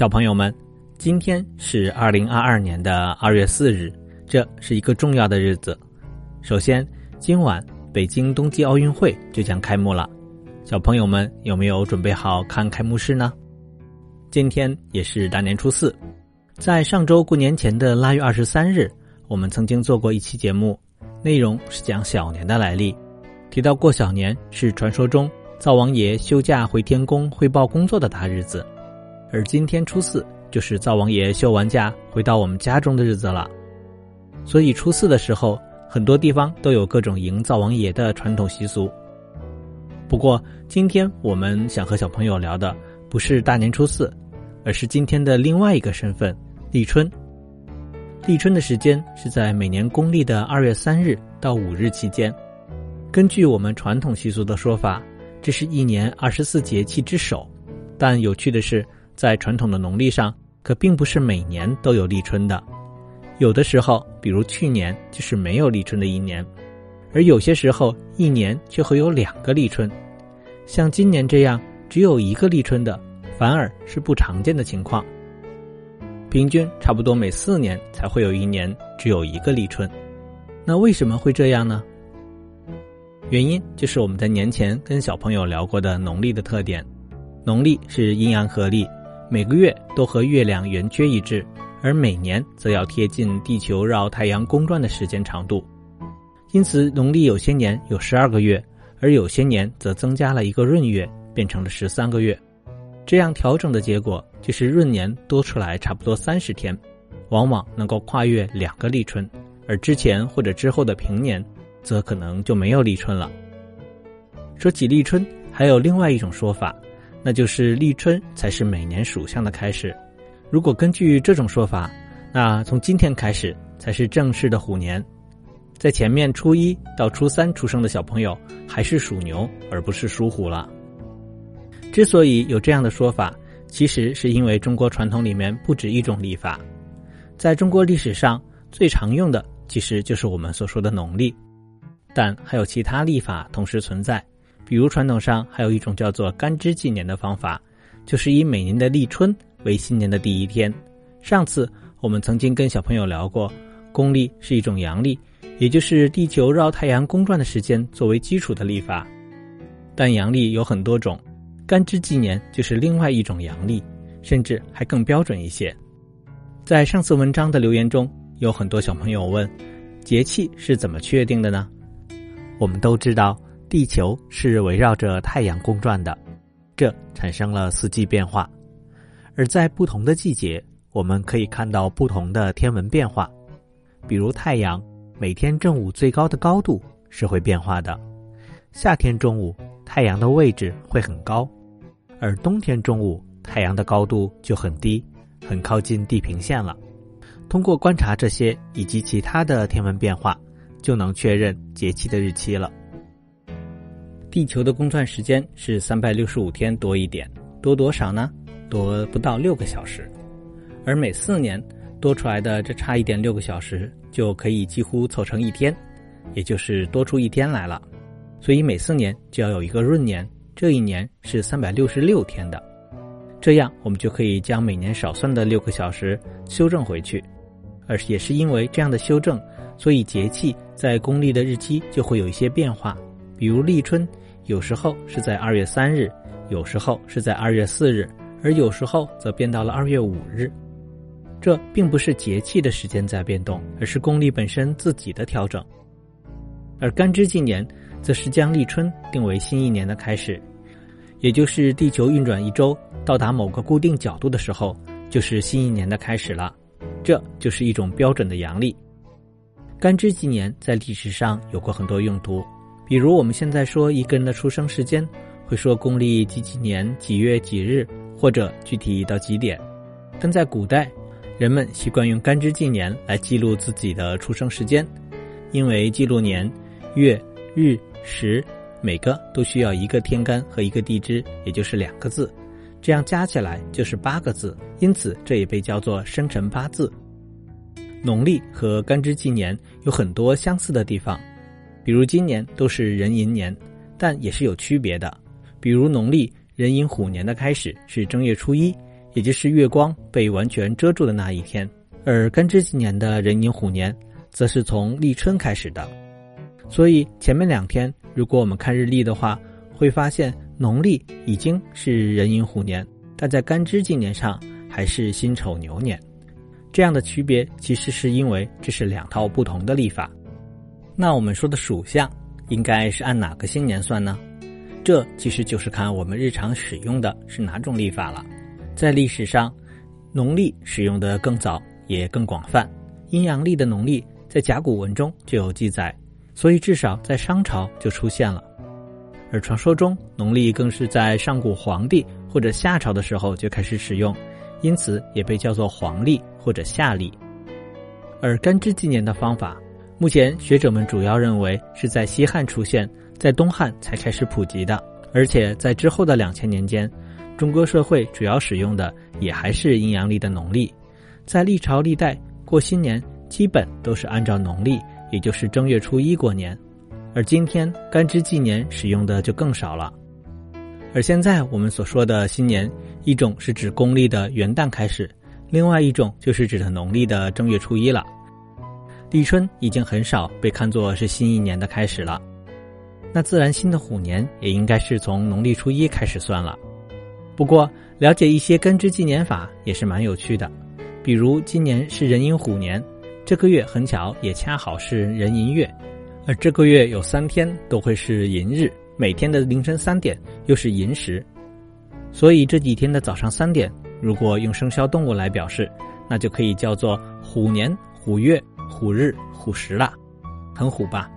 小朋友们，今天是二零二二年的二月四日，这是一个重要的日子。首先，今晚北京冬季奥运会就将开幕了，小朋友们有没有准备好看开幕式呢？今天也是大年初四，在上周过年前的腊月二十三日，我们曾经做过一期节目，内容是讲小年的来历，提到过小年是传说中灶王爷休假回天宫汇报工作的大日子。而今天初四就是灶王爷休完假回到我们家中的日子了，所以初四的时候，很多地方都有各种迎灶王爷的传统习俗。不过，今天我们想和小朋友聊的不是大年初四，而是今天的另外一个身份——立春。立春的时间是在每年公历的二月三日到五日期间。根据我们传统习俗的说法，这是一年二十四节气之首。但有趣的是。在传统的农历上，可并不是每年都有立春的，有的时候，比如去年就是没有立春的一年，而有些时候一年却会有两个立春，像今年这样只有一个立春的，反而是不常见的情况。平均差不多每四年才会有一年只有一个立春，那为什么会这样呢？原因就是我们在年前跟小朋友聊过的农历的特点，农历是阴阳合历。每个月都和月亮圆缺一致，而每年则要贴近地球绕太阳公转的时间长度。因此，农历有些年有十二个月，而有些年则增加了一个闰月，变成了十三个月。这样调整的结果就是闰年多出来差不多三十天，往往能够跨越两个立春，而之前或者之后的平年，则可能就没有立春了。说起立春，还有另外一种说法。那就是立春才是每年属相的开始。如果根据这种说法，那从今天开始才是正式的虎年。在前面初一到初三出生的小朋友还是属牛，而不是属虎了。之所以有这样的说法，其实是因为中国传统里面不止一种历法。在中国历史上最常用的其实就是我们所说的农历，但还有其他历法同时存在。比如传统上还有一种叫做干支纪年的方法，就是以每年的立春为新年的第一天。上次我们曾经跟小朋友聊过，公历是一种阳历，也就是地球绕太阳公转的时间作为基础的历法。但阳历有很多种，干支纪年就是另外一种阳历，甚至还更标准一些。在上次文章的留言中，有很多小朋友问，节气是怎么确定的呢？我们都知道。地球是围绕着太阳公转的，这产生了四季变化。而在不同的季节，我们可以看到不同的天文变化。比如太阳每天正午最高的高度是会变化的，夏天中午太阳的位置会很高，而冬天中午太阳的高度就很低，很靠近地平线了。通过观察这些以及其他的天文变化，就能确认节气的日期了。地球的公转时间是三百六十五天多一点，多多少呢？多不到六个小时，而每四年多出来的这差一点六个小时，就可以几乎凑成一天，也就是多出一天来了。所以每四年就要有一个闰年，这一年是三百六十六天的，这样我们就可以将每年少算的六个小时修正回去。而也是因为这样的修正，所以节气在公历的日期就会有一些变化。比如立春，有时候是在二月三日，有时候是在二月四日，而有时候则变到了二月五日。这并不是节气的时间在变动，而是公历本身自己的调整。而干支纪年，则是将立春定为新一年的开始，也就是地球运转一周到达某个固定角度的时候，就是新一年的开始了。这就是一种标准的阳历。干支纪年在历史上有过很多用途。比如我们现在说一个人的出生时间，会说公历几几年几月几日，或者具体到几点。但在古代，人们习惯用干支纪年来记录自己的出生时间，因为记录年、月、日、时，每个都需要一个天干和一个地支，也就是两个字，这样加起来就是八个字，因此这也被叫做生辰八字。农历和干支纪年有很多相似的地方。比如今年都是壬寅年，但也是有区别的。比如农历壬寅虎年的开始是正月初一，也就是月光被完全遮住的那一天。而干支纪年的壬寅虎年，则是从立春开始的。所以前面两天，如果我们看日历的话，会发现农历已经是壬寅虎年，但在干支纪年上还是辛丑牛年。这样的区别，其实是因为这是两套不同的历法。那我们说的属相，应该是按哪个新年算呢？这其实就是看我们日常使用的是哪种历法了。在历史上，农历使用的更早也更广泛，阴阳历的农历在甲骨文中就有记载。所以，至少在商朝就出现了，而传说中农历更是在上古皇帝或者夏朝的时候就开始使用，因此也被叫做黄历或者夏历。而干支纪年的方法，目前学者们主要认为是在西汉出现，在东汉才开始普及的，而且在之后的两千年间，中国社会主要使用的也还是阴阳历的农历，在历朝历代过新年基本都是按照农历。也就是正月初一过年，而今天干支纪年使用的就更少了。而现在我们所说的新年，一种是指公历的元旦开始，另外一种就是指的农历的正月初一了。立春已经很少被看作是新一年的开始了，那自然新的虎年也应该是从农历初一开始算了。不过了解一些干支纪年法也是蛮有趣的，比如今年是壬寅虎年。这个月很巧，也恰好是壬寅月，而这个月有三天都会是寅日，每天的凌晨三点又是寅时，所以这几天的早上三点，如果用生肖动物来表示，那就可以叫做虎年、虎月、虎日、虎时了，很虎吧？